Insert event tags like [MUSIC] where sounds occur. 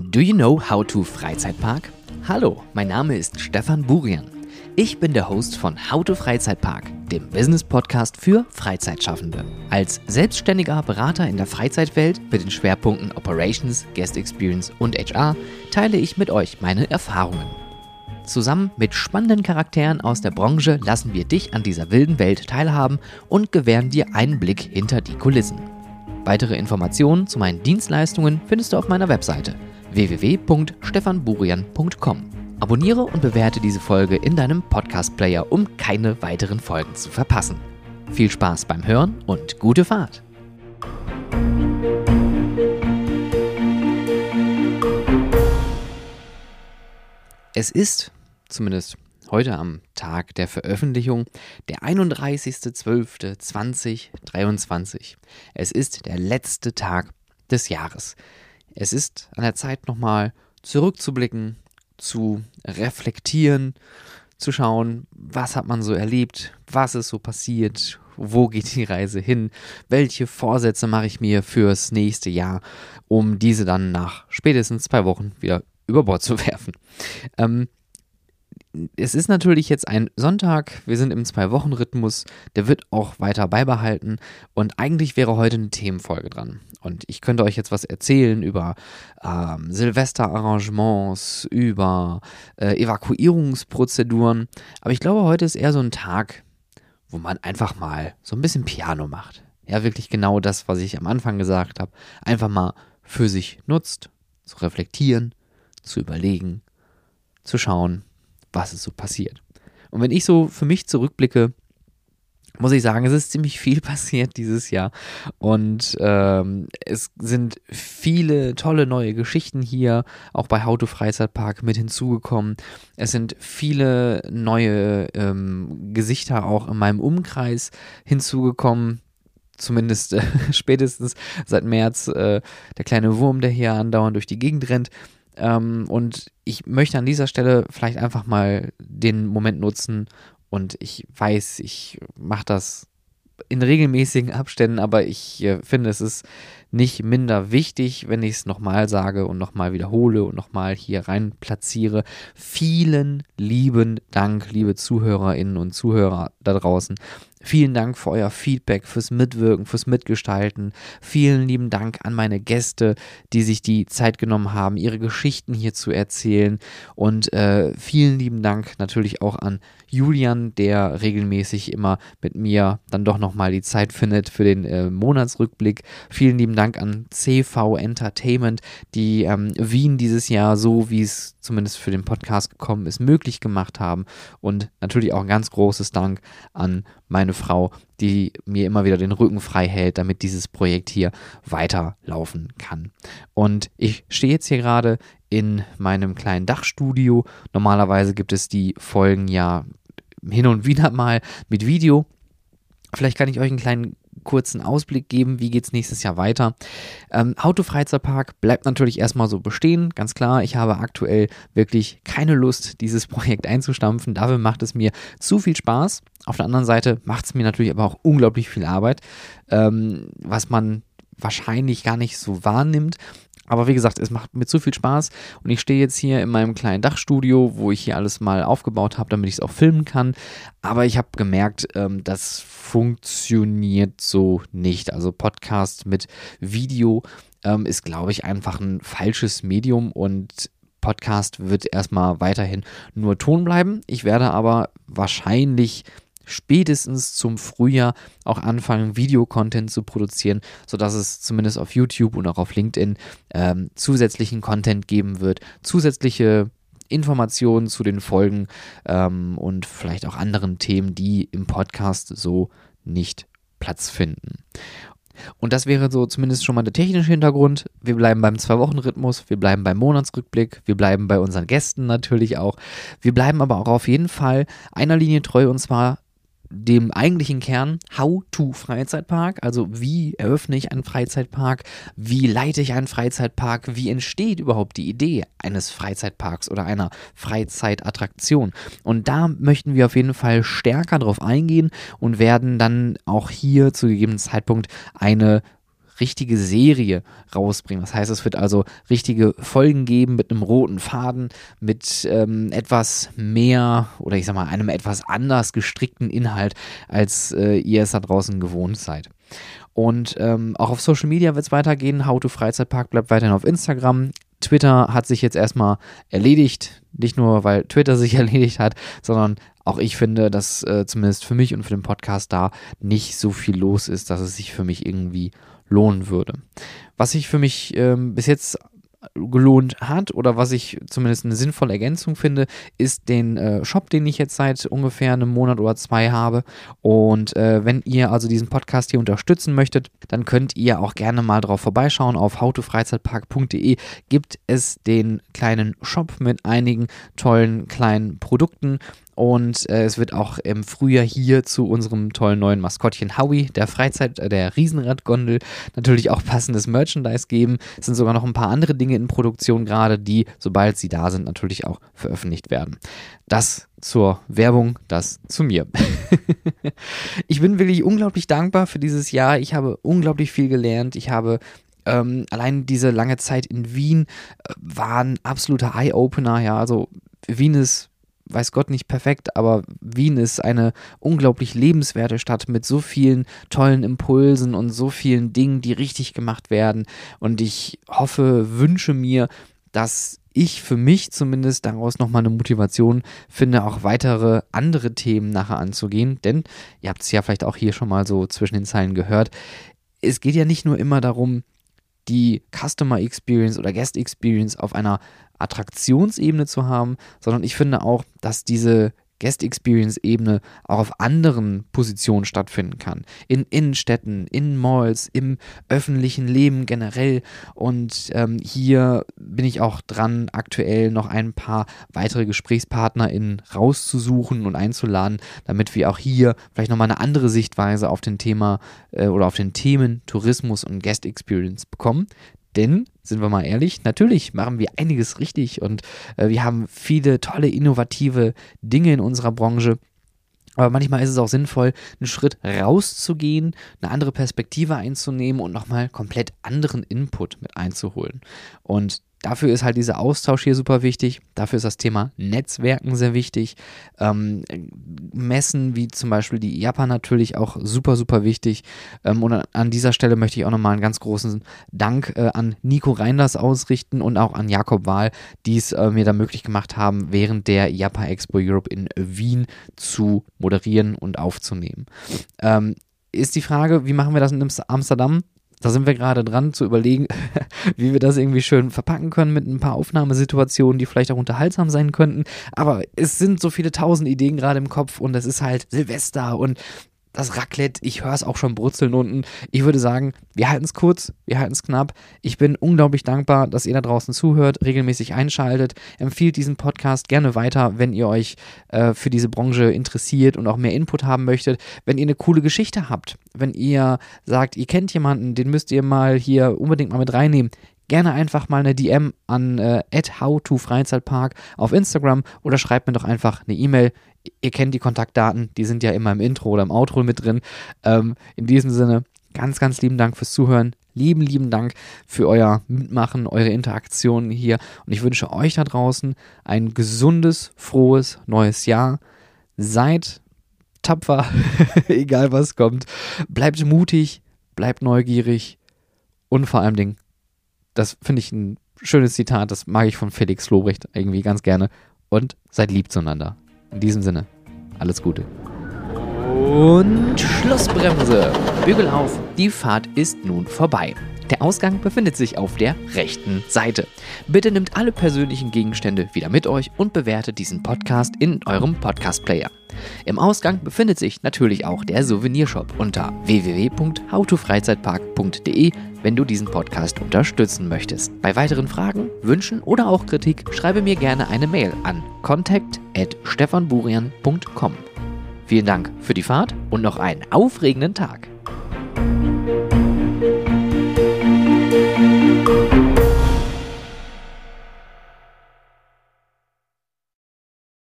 Do you know how to Freizeitpark? Hallo, mein Name ist Stefan Burian. Ich bin der Host von How to Freizeitpark, dem Business-Podcast für Freizeitschaffende. Als selbstständiger Berater in der Freizeitwelt mit den Schwerpunkten Operations, Guest Experience und HR teile ich mit euch meine Erfahrungen. Zusammen mit spannenden Charakteren aus der Branche lassen wir dich an dieser wilden Welt teilhaben und gewähren dir einen Blick hinter die Kulissen. Weitere Informationen zu meinen Dienstleistungen findest du auf meiner Webseite www.stefanburian.com. Abonniere und bewerte diese Folge in deinem Podcast-Player, um keine weiteren Folgen zu verpassen. Viel Spaß beim Hören und gute Fahrt! Es ist, zumindest heute am Tag der Veröffentlichung, der 31.12.2023. Es ist der letzte Tag des Jahres. Es ist an der Zeit nochmal zurückzublicken, zu reflektieren, zu schauen, was hat man so erlebt, was ist so passiert, wo geht die Reise hin, welche Vorsätze mache ich mir fürs nächste Jahr, um diese dann nach spätestens zwei Wochen wieder über Bord zu [LAUGHS] werfen. Ähm, es ist natürlich jetzt ein Sonntag, wir sind im Zwei-Wochen-Rhythmus, der wird auch weiter beibehalten und eigentlich wäre heute eine Themenfolge dran. Und ich könnte euch jetzt was erzählen über ähm, Silvesterarrangements, über äh, Evakuierungsprozeduren, aber ich glaube, heute ist eher so ein Tag, wo man einfach mal so ein bisschen Piano macht. Ja, wirklich genau das, was ich am Anfang gesagt habe. Einfach mal für sich nutzt, zu reflektieren, zu überlegen, zu schauen, was ist so passiert. Und wenn ich so für mich zurückblicke, muss ich sagen, es ist ziemlich viel [LAUGHS] passiert dieses Jahr und ähm, es sind viele tolle neue Geschichten hier auch bei How Freizeitpark mit hinzugekommen. Es sind viele neue ähm, Gesichter auch in meinem Umkreis hinzugekommen. Zumindest äh, [LAUGHS] spätestens seit März äh, der kleine Wurm, der hier andauernd durch die Gegend rennt. Ähm, und ich möchte an dieser Stelle vielleicht einfach mal den Moment nutzen und ich weiß, ich mache das in regelmäßigen Abständen, aber ich äh, finde, es ist nicht minder wichtig, wenn ich es nochmal sage und nochmal wiederhole und nochmal hier rein platziere. Vielen lieben Dank, liebe Zuhörerinnen und Zuhörer da draußen, Vielen Dank für euer Feedback, fürs Mitwirken, fürs Mitgestalten. Vielen lieben Dank an meine Gäste, die sich die Zeit genommen haben, ihre Geschichten hier zu erzählen. Und äh, vielen lieben Dank natürlich auch an Julian, der regelmäßig immer mit mir dann doch nochmal die Zeit findet für den äh, Monatsrückblick. Vielen lieben Dank an CV Entertainment, die ähm, Wien dieses Jahr so, wie es zumindest für den Podcast gekommen ist, möglich gemacht haben. Und natürlich auch ein ganz großes Dank an meine Frau, die mir immer wieder den Rücken frei hält, damit dieses Projekt hier weiterlaufen kann. Und ich stehe jetzt hier gerade in meinem kleinen Dachstudio. Normalerweise gibt es die Folgen ja hin und wieder mal mit Video. Vielleicht kann ich euch einen kleinen kurzen Ausblick geben, wie geht es nächstes Jahr weiter. Ähm, Autofreizeitpark bleibt natürlich erstmal so bestehen, ganz klar. Ich habe aktuell wirklich keine Lust, dieses [LAUGHS] Projekt einzustampfen. Dafür macht es mir zu viel Spaß. Auf der anderen Seite macht es mir natürlich aber auch unglaublich viel Arbeit, ähm, was man wahrscheinlich gar nicht so wahrnimmt. Aber wie gesagt, es macht mir zu viel Spaß und ich stehe jetzt hier in meinem kleinen Dachstudio, wo ich hier alles mal aufgebaut habe, damit ich es auch filmen kann. Aber ich habe gemerkt, ähm, das funktioniert so nicht. Also Podcast mit Video ähm, ist, glaube ich, einfach ein falsches Medium und Podcast wird erstmal weiterhin nur Ton bleiben. Ich werde aber wahrscheinlich spätestens zum Frühjahr auch anfangen, Videocontent zu produzieren, sodass es zumindest auf YouTube und auch auf LinkedIn ähm, zusätzlichen Content geben wird, zusätzliche Informationen zu den Folgen ähm, und vielleicht auch anderen Themen, die im Podcast so nicht Platz finden. Und das wäre so zumindest schon mal der technische Hintergrund. Wir bleiben beim Zwei-Wochen-Rhythmus, wir bleiben beim Monatsrückblick, wir bleiben bei unseren Gästen natürlich auch. Wir bleiben aber auch auf jeden Fall einer Linie treu und zwar dem eigentlichen Kern How to Freizeitpark, also wie eröffne ich einen Freizeitpark, wie leite ich einen Freizeitpark, wie entsteht überhaupt die Idee eines Freizeitparks oder einer Freizeitattraktion. Und da möchten wir auf jeden Fall stärker drauf eingehen und werden dann auch hier zu gegebenen Zeitpunkt eine richtige Serie rausbringen. Das heißt, es wird also richtige Folgen geben mit einem roten Faden, mit ähm, etwas mehr oder ich sag mal einem etwas anders gestrickten Inhalt, als äh, ihr es da draußen gewohnt seid. Und ähm, auch auf Social Media wird es weitergehen. How to Freizeitpark bleibt weiterhin auf Instagram. Twitter hat sich jetzt erstmal erledigt. Nicht nur, weil Twitter sich [LAUGHS] erledigt hat, sondern auch ich finde, dass äh, zumindest für mich und für den Podcast da nicht so viel los ist, dass es sich für mich irgendwie lohnen würde. Was ich für mich ähm, bis jetzt gelohnt hat oder was ich zumindest eine sinnvolle Ergänzung finde, ist den äh, Shop, den ich jetzt seit ungefähr einem Monat oder zwei habe. Und äh, wenn ihr also diesen Podcast hier unterstützen möchtet, dann könnt ihr auch gerne mal drauf vorbeischauen. Auf howtofreizeitpark.de gibt es den kleinen Shop mit einigen tollen kleinen Produkten und äh, es wird auch im Frühjahr hier zu unserem tollen neuen Maskottchen Howie, der Freizeit, äh, der Riesenradgondel, natürlich auch passendes Merchandise geben. Es sind sogar noch ein paar andere Dinge in Produktion gerade, die, sobald sie da sind, natürlich auch veröffentlicht werden. Das zur Werbung, das zu mir. [LAUGHS] ich bin wirklich unglaublich dankbar für dieses Jahr. Ich habe unglaublich viel gelernt. Ich habe ähm, allein diese lange Zeit in Wien äh, war ein absoluter Eye-Opener. Ja, also Wien ist weiß Gott nicht perfekt, aber Wien ist eine unglaublich lebenswerte Stadt mit so vielen tollen Impulsen und so vielen Dingen, die richtig gemacht werden. Und ich hoffe, wünsche mir, dass ich für mich zumindest daraus nochmal eine Motivation finde, auch weitere andere Themen nachher anzugehen. Denn ihr habt es ja vielleicht auch hier schon mal so zwischen den Zeilen gehört. Es geht ja nicht nur immer darum, die Customer Experience oder Guest Experience auf einer Attraktionsebene zu haben, sondern ich finde auch, dass diese Guest Experience Ebene auch auf anderen Positionen stattfinden kann. In Innenstädten, in Malls, im öffentlichen Leben generell. Und ähm, hier bin ich auch dran, aktuell noch ein paar weitere GesprächspartnerInnen rauszusuchen und einzuladen, damit wir auch hier vielleicht nochmal eine andere Sichtweise auf den Thema äh, oder auf den Themen Tourismus und Guest Experience bekommen. Denn, sind wir mal ehrlich, natürlich machen wir einiges richtig und äh, wir haben viele tolle, innovative Dinge in unserer Branche. Aber manchmal ist es auch sinnvoll, einen Schritt rauszugehen, eine andere Perspektive einzunehmen und nochmal komplett anderen Input mit einzuholen. Und dafür ist halt dieser Austausch hier super wichtig. Dafür ist das Thema Netzwerken sehr wichtig. Ähm, Messen wie zum Beispiel die Japan natürlich auch super, super wichtig. Ähm, und an dieser Stelle möchte ich auch nochmal einen ganz großen Dank äh, an Nico Reinders ausrichten und auch an Jakob Wahl, die es äh, mir da möglich gemacht haben, während der Japan Expo Europe in Wien zu moderieren und aufzunehmen. Ähm, ist die Frage, wie machen wir das in Amsterdam? Da sind wir gerade dran zu überlegen, [LAUGHS] wie wir das irgendwie schön verpacken können mit ein paar Aufnahmesituationen, die vielleicht auch unterhaltsam sein könnten. Aber es sind so viele tausend Ideen gerade im Kopf und es ist halt Silvester und das Raclette, ich höre es auch schon brutzeln unten. Ich würde sagen, wir halten es kurz, wir halten es knapp. Ich bin unglaublich dankbar, dass ihr da draußen zuhört, regelmäßig einschaltet. Empfiehlt diesen Podcast gerne weiter, wenn ihr euch äh, für diese Branche interessiert und auch mehr Input haben möchtet. Wenn ihr eine coole Geschichte habt, wenn ihr sagt, ihr kennt jemanden, den müsst ihr mal hier unbedingt mal mit reinnehmen gerne einfach mal eine DM an äh, howtofreizeitpark auf Instagram oder schreibt mir doch einfach eine E-Mail. Ihr kennt die Kontaktdaten, die sind ja immer im Intro oder im Outro mit drin. Ähm, in diesem Sinne, ganz, ganz lieben Dank fürs Zuhören. Lieben, lieben Dank für euer Mitmachen, eure Interaktionen hier. Und ich wünsche euch da draußen ein gesundes, frohes neues Jahr. Seid tapfer, [LAUGHS] egal was kommt. Bleibt mutig, bleibt neugierig und vor allem Dingen das finde ich ein schönes Zitat, das mag ich von Felix Lobrecht irgendwie ganz gerne. Und seid lieb zueinander. In diesem Sinne, alles Gute. Und Schlussbremse. Bügel auf, die Fahrt ist nun vorbei. Der Ausgang befindet sich auf der rechten Seite. Bitte nehmt alle persönlichen Gegenstände wieder mit euch und bewertet diesen Podcast in eurem Podcast-Player. Im Ausgang befindet sich natürlich auch der Souvenirshop unter www.howtofreizeitpark.de, wenn du diesen Podcast unterstützen möchtest. Bei weiteren Fragen, Wünschen oder auch Kritik schreibe mir gerne eine Mail an contact@stefanburian.com. Vielen Dank für die Fahrt und noch einen aufregenden Tag.